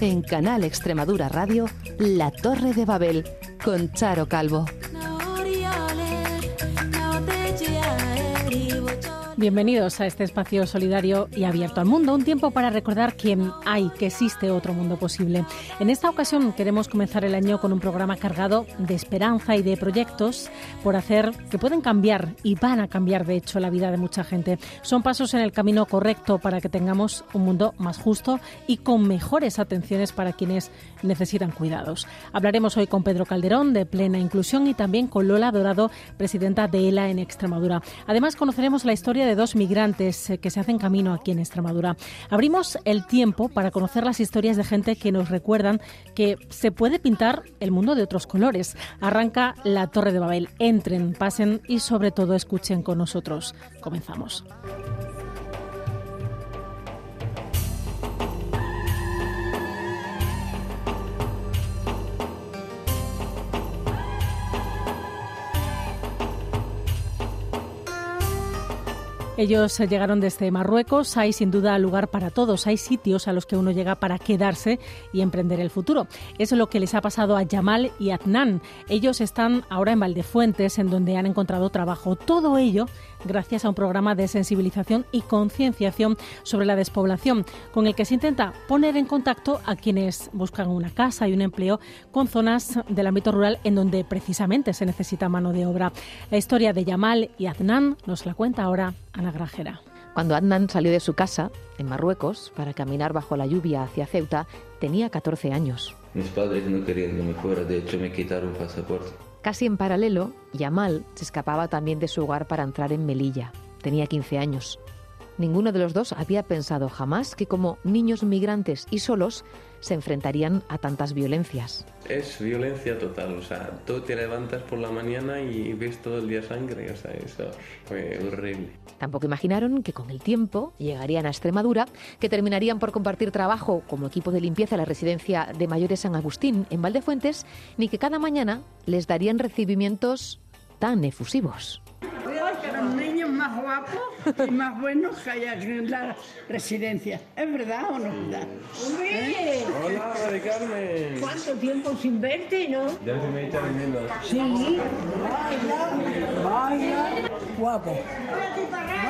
En Canal Extremadura Radio, La Torre de Babel, con Charo Calvo. Bienvenidos a este espacio solidario y abierto al mundo, un tiempo para recordar que hay, que existe otro mundo posible. En esta ocasión queremos comenzar el año con un programa cargado de esperanza y de proyectos por hacer que pueden cambiar y van a cambiar de hecho la vida de mucha gente. Son pasos en el camino correcto para que tengamos un mundo más justo y con mejores atenciones para quienes necesitan cuidados. Hablaremos hoy con Pedro Calderón de Plena Inclusión y también con Lola Dorado, presidenta de ELA en Extremadura. Además conoceremos la historia de dos migrantes eh, que se hacen camino aquí en Extremadura. Abrimos el tiempo para conocer las historias de gente que nos recuerdan que se puede pintar el mundo de otros colores. Arranca la Torre de Babel. Entren, pasen y sobre todo escuchen con nosotros. Comenzamos. Ellos llegaron desde Marruecos. Hay sin duda lugar para todos. Hay sitios a los que uno llega para quedarse y emprender el futuro. Eso es lo que les ha pasado a Yamal y Adnan. Ellos están ahora en Valdefuentes, en donde han encontrado trabajo. Todo ello gracias a un programa de sensibilización y concienciación sobre la despoblación, con el que se intenta poner en contacto a quienes buscan una casa y un empleo con zonas del ámbito rural en donde precisamente se necesita mano de obra. La historia de Yamal y Adnan nos la cuenta ahora Ana Grajera. Cuando Adnan salió de su casa, en Marruecos, para caminar bajo la lluvia hacia Ceuta, tenía 14 años. Mis padres no querían que me fuera, de hecho me quitaron el pasaporte. Casi en paralelo, Yamal se escapaba también de su hogar para entrar en Melilla. Tenía 15 años. Ninguno de los dos había pensado jamás que como niños migrantes y solos se enfrentarían a tantas violencias. Es violencia total, o sea, tú te levantas por la mañana y ves todo el día sangre, o sea, eso fue horrible. Tampoco imaginaron que con el tiempo llegarían a Extremadura, que terminarían por compartir trabajo como equipo de limpieza en la residencia de mayores San Agustín en Valdefuentes, ni que cada mañana les darían recibimientos tan efusivos más guapos y más buenos que hay aquí en la residencia. ¿Es verdad o no es verdad? ¿Eh? Hola, María Carmen. ¿Cuánto tiempo sin verte, no? Ya se me está viniendo. Sí. Vaya, vaya. Guapo.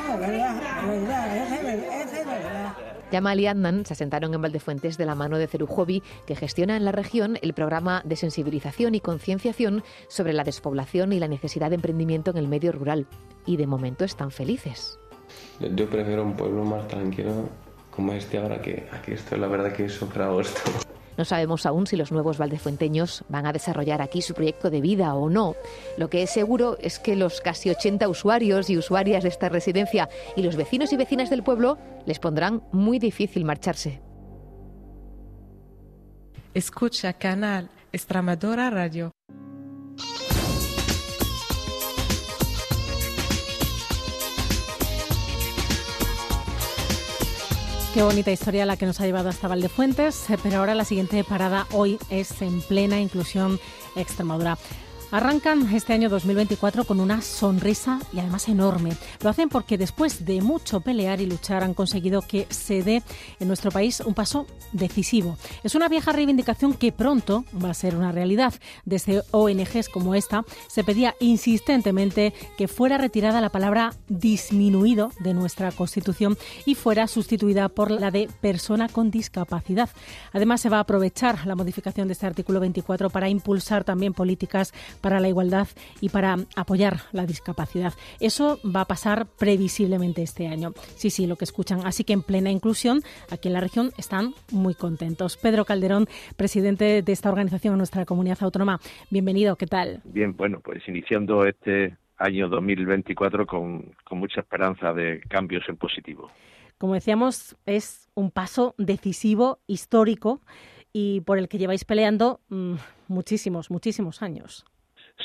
No, verdad, verdad, ese es verdad. Yamal y Adnan se asentaron en Valdefuentes de la mano de Cerujovi, que gestiona en la región el programa de sensibilización y concienciación sobre la despoblación y la necesidad de emprendimiento en el medio rural. Y de momento están felices. Yo prefiero un pueblo más tranquilo como este ahora que estoy. La verdad que es súper agosto. No sabemos aún si los nuevos valdefuenteños van a desarrollar aquí su proyecto de vida o no. Lo que es seguro es que los casi 80 usuarios y usuarias de esta residencia y los vecinos y vecinas del pueblo les pondrán muy difícil marcharse. Escucha Canal Extremadura Radio. Qué bonita historia la que nos ha llevado hasta Valdefuentes, eh, pero ahora la siguiente parada hoy es en plena inclusión Extremadura. Arrancan este año 2024 con una sonrisa y además enorme. Lo hacen porque después de mucho pelear y luchar han conseguido que se dé en nuestro país un paso decisivo. Es una vieja reivindicación que pronto va a ser una realidad. Desde ONGs como esta se pedía insistentemente que fuera retirada la palabra disminuido de nuestra Constitución y fuera sustituida por la de persona con discapacidad. Además se va a aprovechar la modificación de este artículo 24 para impulsar también políticas para la igualdad y para apoyar la discapacidad. Eso va a pasar previsiblemente este año. Sí, sí, lo que escuchan. Así que en plena inclusión, aquí en la región están muy contentos. Pedro Calderón, presidente de esta organización en nuestra comunidad autónoma. Bienvenido, ¿qué tal? Bien, bueno, pues iniciando este año 2024 con, con mucha esperanza de cambios en positivo. Como decíamos, es un paso decisivo, histórico y por el que lleváis peleando mmm, muchísimos, muchísimos años.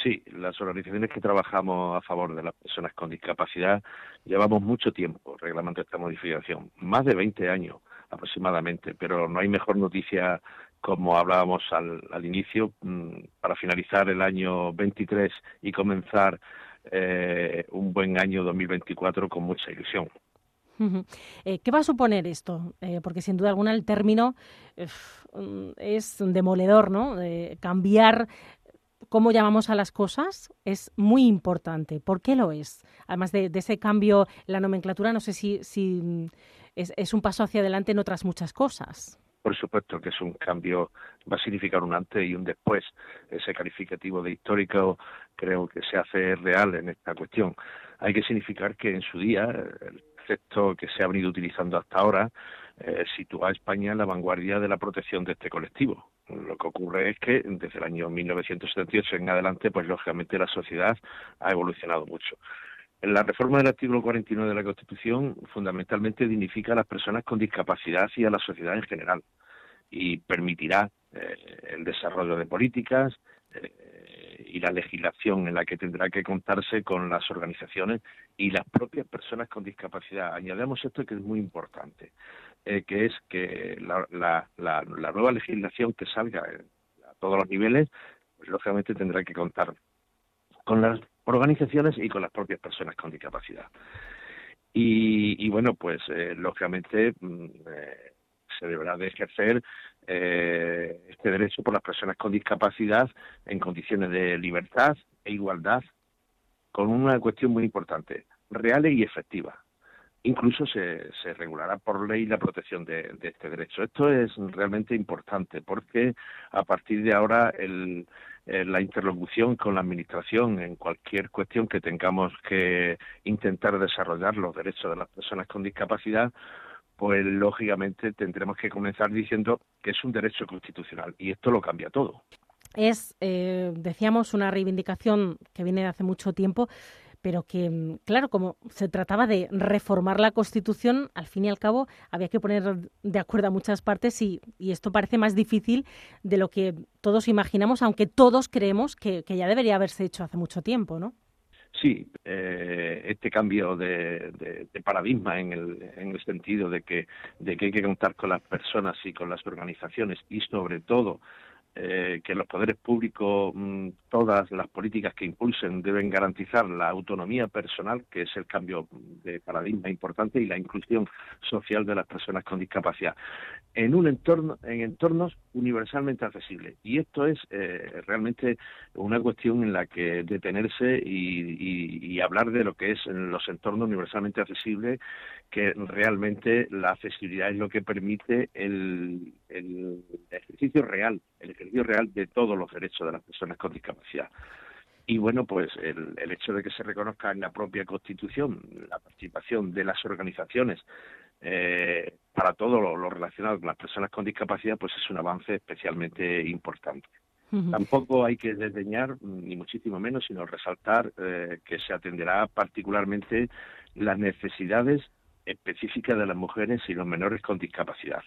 Sí, las organizaciones que trabajamos a favor de las personas con discapacidad llevamos mucho tiempo reclamando esta modificación, más de 20 años aproximadamente, pero no hay mejor noticia como hablábamos al, al inicio, mm, para finalizar el año 23 y comenzar eh, un buen año 2024 con mucha ilusión. Eh, ¿Qué va a suponer esto? Eh, porque sin duda alguna el término es demoledor, ¿no? cambiar cómo llamamos a las cosas es muy importante. ¿Por qué lo es? Además de, ese cambio la nomenclatura, no sé si, si mm, es, es, un paso hacia adelante en otras muchas cosas. Por supuesto que es un cambio, va a significar un antes y un después. Ese calificativo de histórico creo que se hace real en esta cuestión. Hay que significar que en su día el concepto que se ha venido utilizando hasta ahora eh, sitúa a España en la vanguardia de la protección de este colectivo. Lo que ocurre es que desde el año 1978 en adelante, pues lógicamente la sociedad ha evolucionado mucho. La reforma del artículo 49 de la Constitución fundamentalmente dignifica a las personas con discapacidad y a la sociedad en general y permitirá eh, el desarrollo de políticas eh, y la legislación en la que tendrá que contarse con las organizaciones y las propias personas con discapacidad. Añadamos esto que es muy importante, eh, que es que la, nueva legislación que salga a todos los niveles, pues, lógicamente tendrá que contar con las organizaciones y con las propias personas con discapacidad. Y, bueno, pues eh, lógicamente mm, eh, se deberá de ejercer eh, este derecho por las personas con discapacidad en condiciones de libertad e igualdad, con una cuestión muy importante, real y efectiva. Incluso se, se regulará por ley la protección de, de, este derecho. Esto es realmente importante porque a partir de ahora el, eh, la interlocución con la Administración en cualquier cuestión que tengamos que intentar desarrollar los derechos de las personas con discapacidad, pues lógicamente tendremos que comenzar diciendo que es un derecho constitucional y esto lo cambia todo. Es, eh, decíamos, una reivindicación que viene de hace mucho tiempo pero que, mm, claro, como se trataba de reformar la Constitución, al fin y al cabo había que poner de acuerdo a muchas partes y, esto parece más difícil de lo que todos imaginamos, aunque todos creemos que, ya debería haberse hecho hace mucho tiempo, ¿no? Sí, eh, este cambio de, paradigma en el, en el sentido de que, de que hay que contar con las personas y con las organizaciones y sobre todo eh, que los poderes públicos, mm, todas las políticas que impulsen deben garantizar la autonomía personal, que es el cambio de paradigma importante, y la inclusión social de las personas con discapacidad, en un entorno, en entornos universalmente accesibles. Y esto es eh, realmente una cuestión en la que detenerse y, hablar de lo que es los entornos universalmente accesibles, que realmente la accesibilidad es lo que permite el, el ejercicio real, el ejercicio real de todos los derechos de las personas con discapacidad. Y bueno, pues el, el hecho de que se reconozca en la propia Constitución la participación de las organizaciones eh, para todo lo, relacionado con las personas con discapacidad, pues es un avance especialmente importante. Tampoco hay que desdeñar, ni muchísimo menos, sino resaltar eh, que se atenderá particularmente las necesidades específicas de las mujeres y los menores con discapacidad.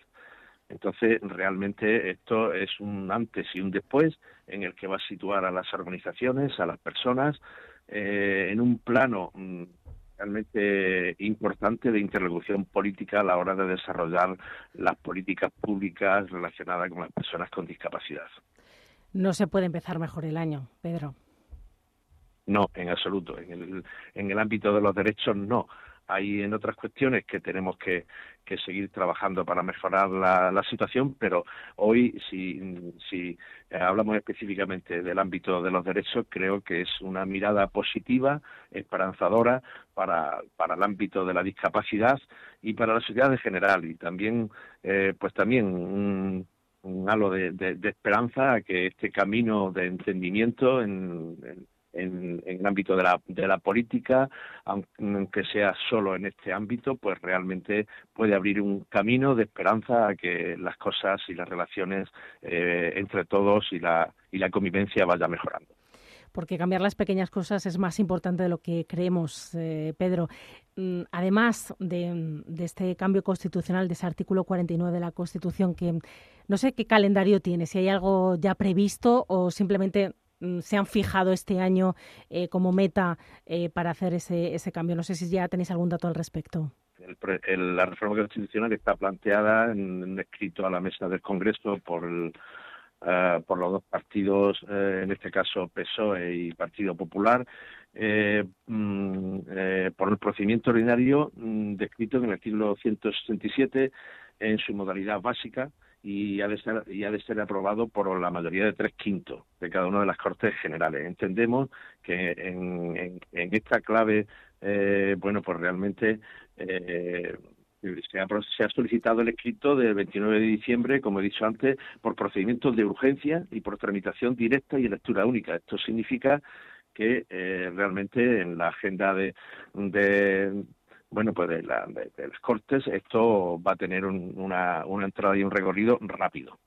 Entonces, realmente esto es un antes y un después en el que va a situar a las organizaciones, a las personas, eh, en un plano mm, realmente importante de interlocución política a la hora de desarrollar las políticas públicas relacionadas con las personas con discapacidad. No se puede empezar mejor el año, Pedro. No, en absoluto. En el, en el ámbito de los derechos, no hay en otras cuestiones que tenemos que, seguir trabajando para mejorar la, situación, pero hoy, si, si hablamos específicamente del ámbito de los derechos, creo que es una mirada positiva, esperanzadora para, para el ámbito de la discapacidad y para la sociedad en general. Y también, eh, pues también un, halo de, esperanza a que este camino de entendimiento en en, el ámbito de la, de la política, aunque sea solo en este ámbito, pues realmente puede abrir un camino de esperanza a que las cosas y las relaciones eh, entre todos y la, y la convivencia vaya mejorando porque cambiar las pequeñas cosas es más importante de lo que creemos, eh, Pedro. Mm, además de, de, este cambio constitucional, de ese artículo 49 de la Constitución, que no sé qué calendario tiene, si hay algo ya previsto o simplemente se han fijado este año eh, como meta eh, para hacer ese, ese cambio. No sé si ya tenéis algún dato al respecto. El la reforma constitucional está planteada en escrito a la mesa del Congreso por eh, los dos partidos, eh, en este caso PSOE y Partido Popular, mm, por el procedimiento ordinario mm, descrito en el artículo 167 en su modalidad básica, y ha de ser y ha de ser aprobado por la mayoría de tres quintos de cada una de las Cortes Generales. Entendemos que en, en, esta clave, eh, bueno, pues realmente eh, se, ha, se ha solicitado el escrito del 29 de diciembre, como he dicho antes, por procedimientos de urgencia y por tramitación directa y lectura única. Esto significa que eh, realmente en la agenda de bueno, pues de, las Cortes, esto va a tener una, una entrada y un recorrido rápido.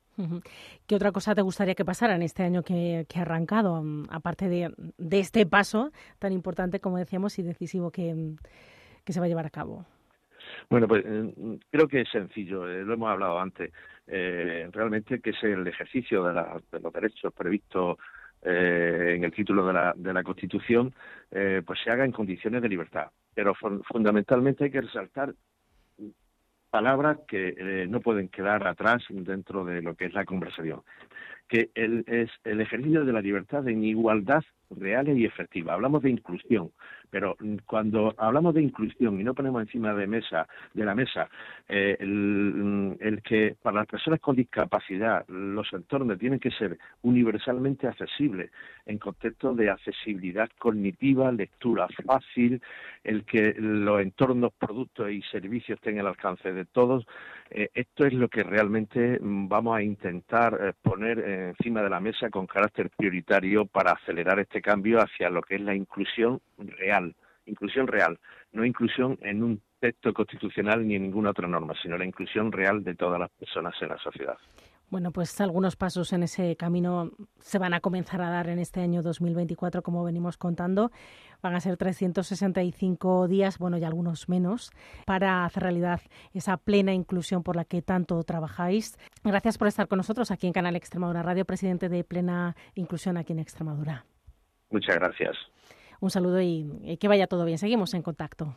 ¿Qué otra cosa te gustaría que pasara en este año que, ha arrancado, mm, aparte de, de, este paso tan importante, como decíamos, y decisivo que, se va a llevar a cabo? Bueno, pues mm, creo que es sencillo, eh, lo hemos hablado antes. Eh, realmente que es el ejercicio de, de los derechos previstos eh, en el título de la, de la Constitución, eh, pues se haga en condiciones de libertad. Pero fundamentalmente hay que resaltar palabras que eh, no pueden quedar atrás dentro de lo que es la conversación, que el, es el ejercicio de la libertad en igualdad real y efectiva. Hablamos de inclusión, pero cuando hablamos de inclusión y no ponemos encima de mesa de la mesa eh, el, que para las personas con discapacidad los entornos tienen que ser universalmente accesibles en contexto de accesibilidad cognitiva, lectura fácil, el que los entornos, productos y servicios estén al alcance de todos, eh, esto es lo que realmente vamos a intentar eh, poner encima de la mesa con carácter prioritario para acelerar este cambio hacia lo que es la inclusión real inclusión real, no inclusión en un texto constitucional ni en ninguna otra norma, sino la inclusión real de todas las personas en la sociedad. Bueno, pues algunos pasos en ese camino se van a comenzar a dar en este año 2024, como venimos contando. Van a ser 365 días, bueno, y algunos menos, para hacer realidad esa plena inclusión por la que tanto trabajáis. Gracias por estar con nosotros aquí en Canal Extremadura Radio, presidente de Plena Inclusión aquí en Extremadura. Muchas gracias. Un saludo y, que vaya todo bien. Seguimos en contacto.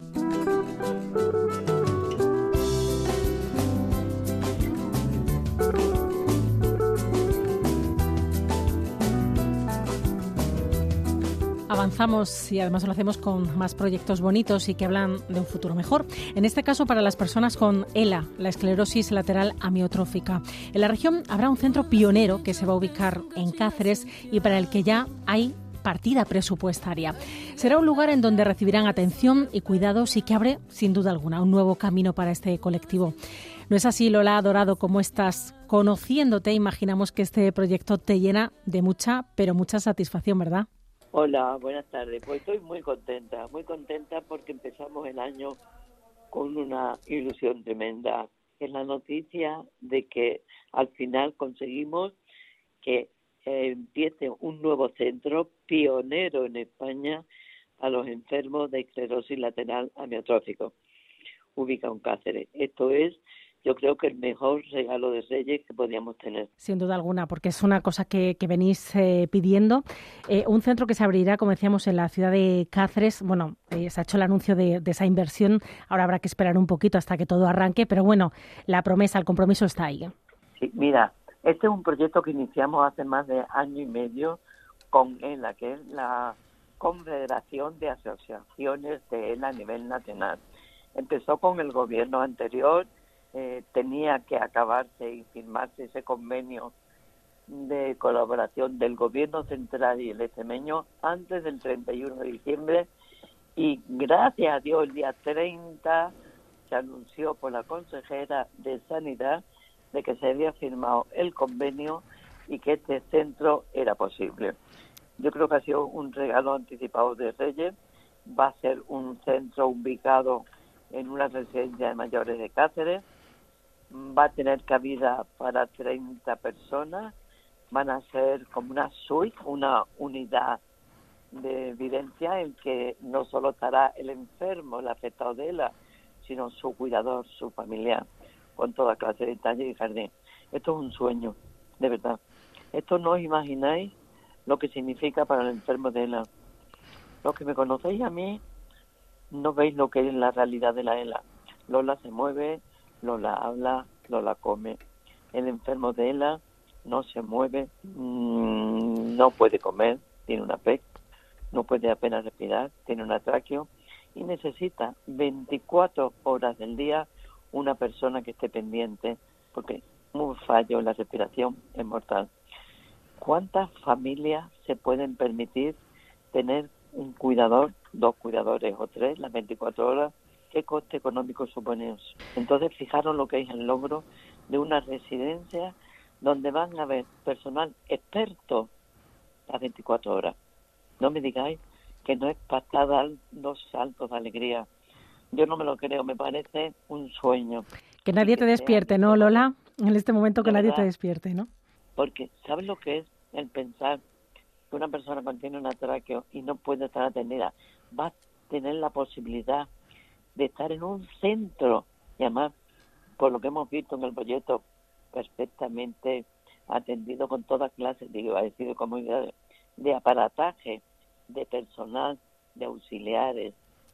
Y además lo hacemos con más proyectos bonitos y que hablan de un futuro mejor. En este caso para las personas con ELA, la esclerosis lateral amiotrófica. En la región habrá un centro pionero que se va a ubicar en Cáceres y para el que ya hay partida presupuestaria. Será un lugar en donde recibirán atención y cuidados y que abre, sin duda alguna, un nuevo camino para este colectivo. ¿No es así, Lola Dorado, como estás? Conociéndote, imaginamos que este proyecto te llena de mucha, pero mucha satisfacción, ¿verdad? Hola, buenas tardes. Pues estoy muy contenta, muy contenta porque empezamos el año con una ilusión tremenda. Es la noticia de que al final conseguimos que empiece un nuevo centro pionero en España a los enfermos de esclerosis lateral amiotrófico, ubicado en Cáceres. Esto es yo creo que el mejor regalo de Reyes que podíamos tener. Sin duda alguna, porque es una cosa que, venís eh, pidiendo. Eh, un centro que se abrirá, como decíamos, en la ciudad de Cáceres. Bueno, eh, se ha hecho el anuncio de, esa inversión. Ahora habrá que esperar un poquito hasta que todo arranque, pero bueno, la promesa, el compromiso está ahí. Sí, mira, este es un proyecto que iniciamos hace más de año y medio con ELA, que es la Confederación de Asociaciones de ELA a nivel nacional. Empezó con el gobierno anterior, eh, tenía que acabarse y firmarse ese convenio de colaboración del gobierno central y el extremeño antes del 31 de diciembre y gracias a Dios el día 30 se anunció por la consejera de Sanidad de que se había firmado el convenio y que este centro era posible. Yo creo que ha sido un regalo anticipado de Reyes. Va a ser un centro ubicado en una residencia de mayores de Cáceres. Va a tener cabida para 30 personas. Van a ser como una suite, una unidad de evidencia en que no solo estará el enfermo, el afectado de él, sino su cuidador, su familiar con toda clase de detalle y jardín. Esto es un sueño, de verdad. Esto no os imagináis lo que significa para el enfermo de ELA. Los que me conocéis a mí no veis lo que es la realidad de la ELA. Lola se mueve, Lola habla, Lola come. El enfermo de ELA no se mueve, mm, no puede comer, tiene una PEC, no puede apenas respirar, tiene un atraqueo y necesita 24 horas del día una persona que esté pendiente porque un fallo en la respiración es mortal. ¿Cuántas familias se pueden permitir tener un cuidador, dos cuidadores o tres las 24 horas? ¿Qué coste económico supone eso? Entonces, fijaros lo que es el logro de una residencia donde van a haber personal experto las 24 horas. No me digáis que no es para dar dos saltos de alegría. Yo no me lo creo, me parece un sueño. Que nadie te despierte, ¿no, Lola? En este momento que nadie te despierte, ¿no? Porque, ¿sabes lo que es el pensar que una persona cuando tiene un atraqueo y no puede estar atendida va a tener la posibilidad de estar en un centro y además, por lo que hemos visto en el proyecto, perfectamente atendido con todas clases, digo, a decir, de comunidades, de aparataje, de personal, de auxiliares,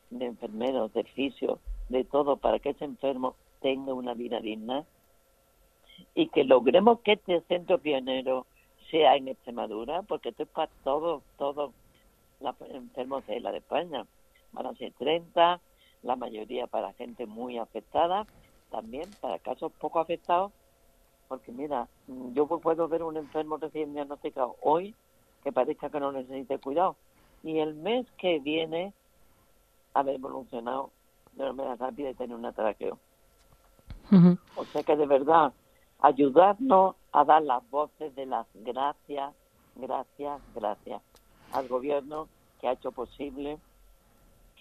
de enfermeros, de fisios, de todo, para que ese enfermo tenga una vida digna y que logremos que este centro pionero sea en Extremadura, porque esto es para todos, todos los enfermos de la de España. Van a ser 30, la mayoría para gente muy afectada, también para casos poco afectados, porque mira, yo puedo ver un enfermo recién diagnosticado hoy que parezca que no necesite cuidado, y el mes que viene haber evolucionado de una manera rápida y tener un atraqueo. O sea que de verdad, ayudarnos a dar las voces de las gracias, gracias, gracias al gobierno que ha hecho posible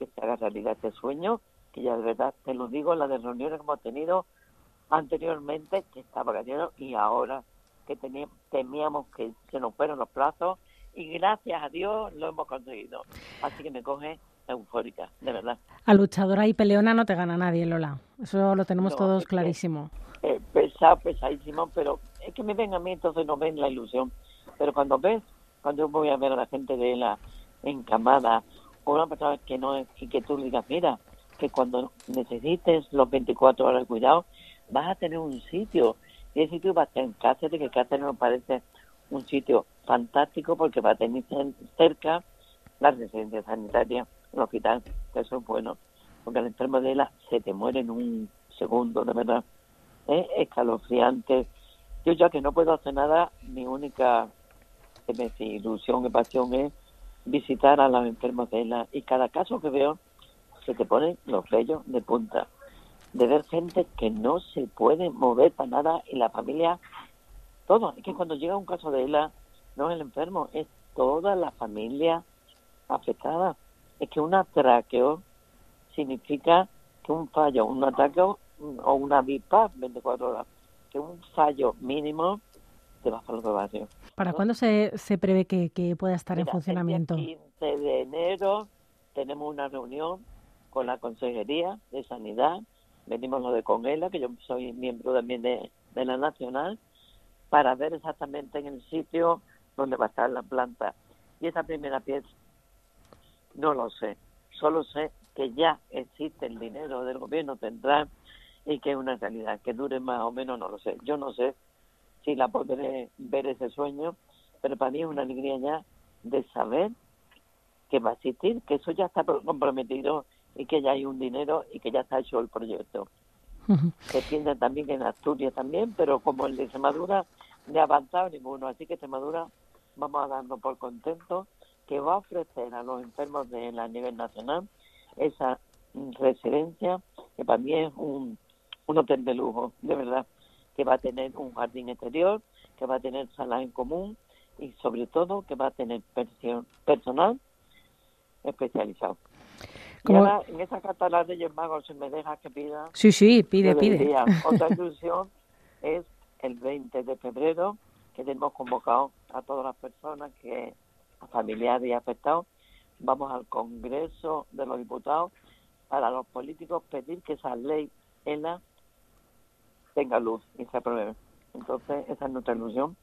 que se haga realidad este sueño, que ya de verdad te lo digo, la de reuniones que hemos tenido anteriormente, que estaba cayendo, y ahora que temíamos que se nos fueran los plazos, y gracias a Dios lo hemos conseguido. Así que me coge eufórica, de verdad. A luchadora y peleona no te gana nadie, Lola. Eso lo tenemos todos clarísimo. Eh, pesado, pesadísimo, pero es que me ven a mí, entonces no ven la ilusión. Pero cuando ves, cuando yo voy a ver a la gente de la encamada, una persona que no es, y que tú digas, mira, que cuando necesites los 24 horas de cuidado, vas a tener un sitio. Y ese sitio va a estar en Cáceres, que Cáceres nos parece un sitio fantástico porque va a tener cerca la residencia sanitaria el hospital, eso es bueno, porque el enfermo de ELA se te muere en un segundo, de verdad. Es escalofriante. Yo ya que no puedo hacer nada, mi única ilusión y pasión es visitar a los enfermos de ELA. Y cada caso que veo, se te ponen los vellos de punta. De ver gente que no se puede mover para nada y la familia, todo. Es que cuando llega un caso de ELA, no es el enfermo, es toda la familia afectada es que un atraqueo significa que un fallo, un ataque o una BIPAP 24 horas, que un fallo mínimo los barrio. ¿Para cuándo se, se prevé que, pueda estar en funcionamiento? El 15 de enero tenemos una reunión con la Consejería de Sanidad, venimos lo de Conela, que yo soy miembro también de, de la Nacional, para ver exactamente en el sitio donde va a estar la planta. Y esa primera pieza no lo sé. Solo sé que ya existe el dinero del gobierno central y que es una realidad. Que dure más o menos, no lo sé. Yo no sé si la podré ver ese sueño, pero para mí es una alegría ya de saber que va a existir, que eso ya está comprometido y que ya hay un dinero y que ya está hecho el proyecto. Se piensa también que en Asturias también, pero como el de Extremadura no ha avanzado ninguno, así que Extremadura vamos a darnos por contentos que va a ofrecer a los enfermos de a nivel nacional esa residencia, que para mí es un, un hotel de lujo, de verdad, que va a tener un jardín exterior, que va a tener sala en común y sobre todo que va a tener personal especializado. Y ahora, en esa carta de Reyes Magos, si me deja que pida. Sí, sí, pide, pide. Otra ilusión es el 20 de febrero, que tenemos convocado a todas las personas que familiares y afectados, vamos al Congreso de los Diputados para los políticos pedir que esa ley ELA tenga luz y se apruebe. Entonces, esa es nuestra ilusión.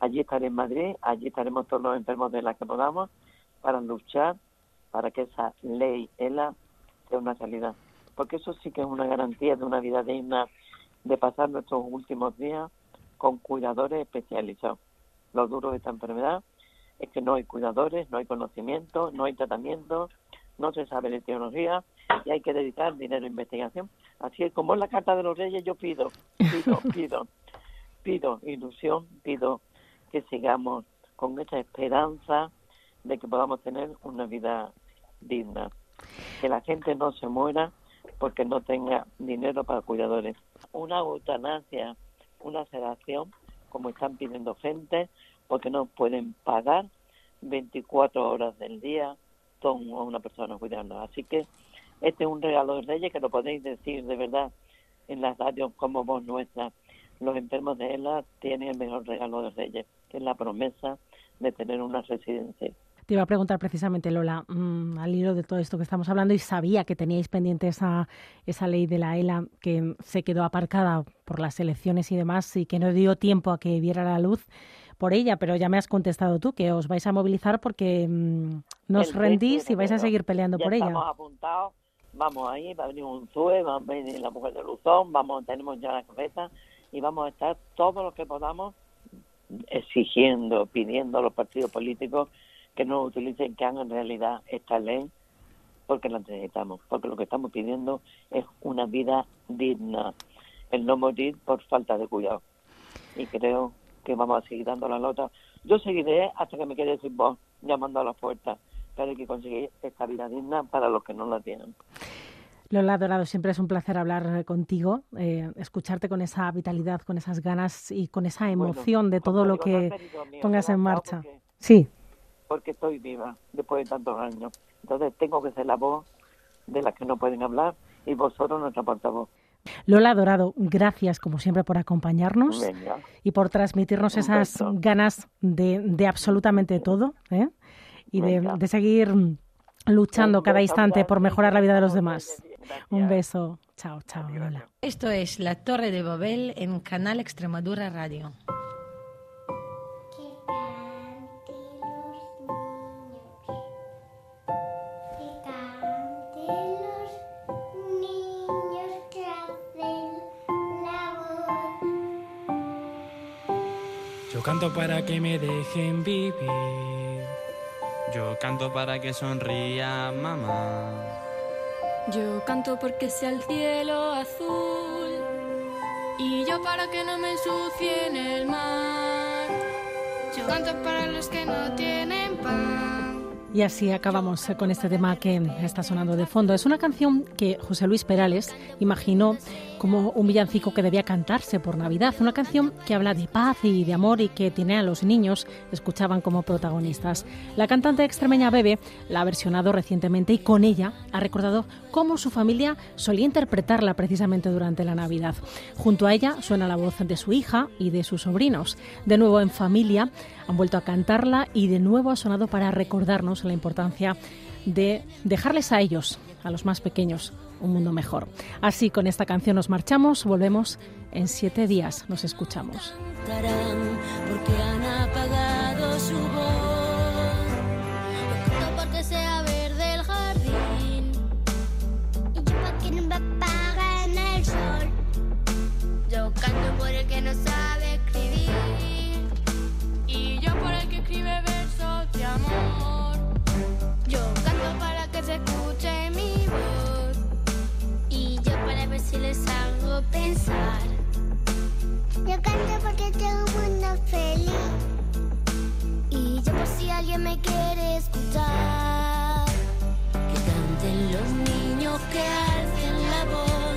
Allí estaré en Madrid, allí estaremos todos los enfermos de la que podamos para luchar para que esa ley ELA sea una realidad. porque eso sí que es una garantía de una vida digna, de pasar nuestros últimos días con cuidadores especializados. Lo duro de esta enfermedad es que no hay cuidadores, no hay conocimiento, no hay tratamiento, no se sabe de teología y hay que dedicar dinero a investigación. Así es como en la Carta de los Reyes yo pido, pido, pido, pido ilusión, pido que sigamos con esa esperanza de que podamos tener una vida digna, que la gente no se muera porque no tenga dinero para cuidadores. Una eutanasia, una sedación, como están pidiendo gente, porque no pueden pagar 24 horas del día con una persona cuidando. Así que este es un regalo de Reyes que lo podéis decir de verdad en las radios como voz nuestra. Los enfermos de ELA tienen el mejor regalo de Reyes, que es la promesa de tener una residencia. Te iba a preguntar precisamente, Lola, mm, al hilo de todo esto que estamos hablando, y sabía que teníais pendiente esa, esa ley de la ELA que se quedó aparcada por las elecciones y demás y que no dio tiempo a que viera la luz por ella, pero ya me has contestado tú que os vais a movilizar porque mm, no os rendís y vais a seguir peleando por ella. Estamos apuntados, vamos ahí, va a venir un ZUE, va a venir la mujer de Luzón, vamos, tenemos ya la cabeza y vamos a estar todo lo que podamos exigiendo, pidiendo a los partidos políticos que no utilicen, que hagan realidad esta ley, porque la necesitamos, porque lo que estamos pidiendo es una vida digna, el no morir por falta de cuidado. Y creo que vamos a seguir dando la nota. Yo seguiré hasta que me quede sin voz, llamando a la puerta, pero hay que conseguir esta vida digna para los que no la tienen. Lola Dorado, siempre es un placer hablar contigo, eh, escucharte con esa vitalidad, con esas ganas y con esa emoción de todo lo que pongas en marcha. sí. Porque estoy viva después de tantos años. Entonces tengo que ser la voz de las que no pueden hablar y vosotros nuestra portavoz. Lola Dorado, gracias como siempre por acompañarnos y por transmitirnos esas ganas de, absolutamente todo ¿eh? Y de, seguir luchando cada instante por mejorar la vida de los demás. Un beso. Chao, chao, Lola. Esto es La Torre de Babel en Canal Extremadura Radio. canto para que me dejen vivir. Yo canto para que sonría mamá. Yo canto porque sea el cielo azul. Y yo para que no me ensucien el mar. Yo canto para los que no tienen pan. Y así acabamos con este tema que está sonando de fondo. Es una canción que José Luis Perales imaginó como un villancico que debía cantarse por Navidad. Una canción que habla de paz y de amor y que tiene a los niños, escuchaban como protagonistas. La cantante extremeña Bebe la ha versionado recientemente y con ella ha recordado cómo su familia solía interpretarla precisamente durante la Navidad. Junto a ella suena la voz de su hija y de sus sobrinos. De nuevo en familia han vuelto a cantarla y de nuevo ha sonado para recordarnos la importancia de dejarles a ellos, a los más pequeños, un mundo mejor. Así con esta canción nos marchamos, volvemos en siete días, nos escuchamos. Y yo no me apaguen el sol. Yo canto por el que no sabe escribir. Y yo por el que escribe versos de amor. Pensar. Yo canto porque tengo un mundo feliz. Y yo por si alguien me quiere escuchar. Que canten los niños, que alcen la voz,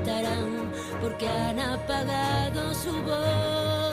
porque han apagado su voz.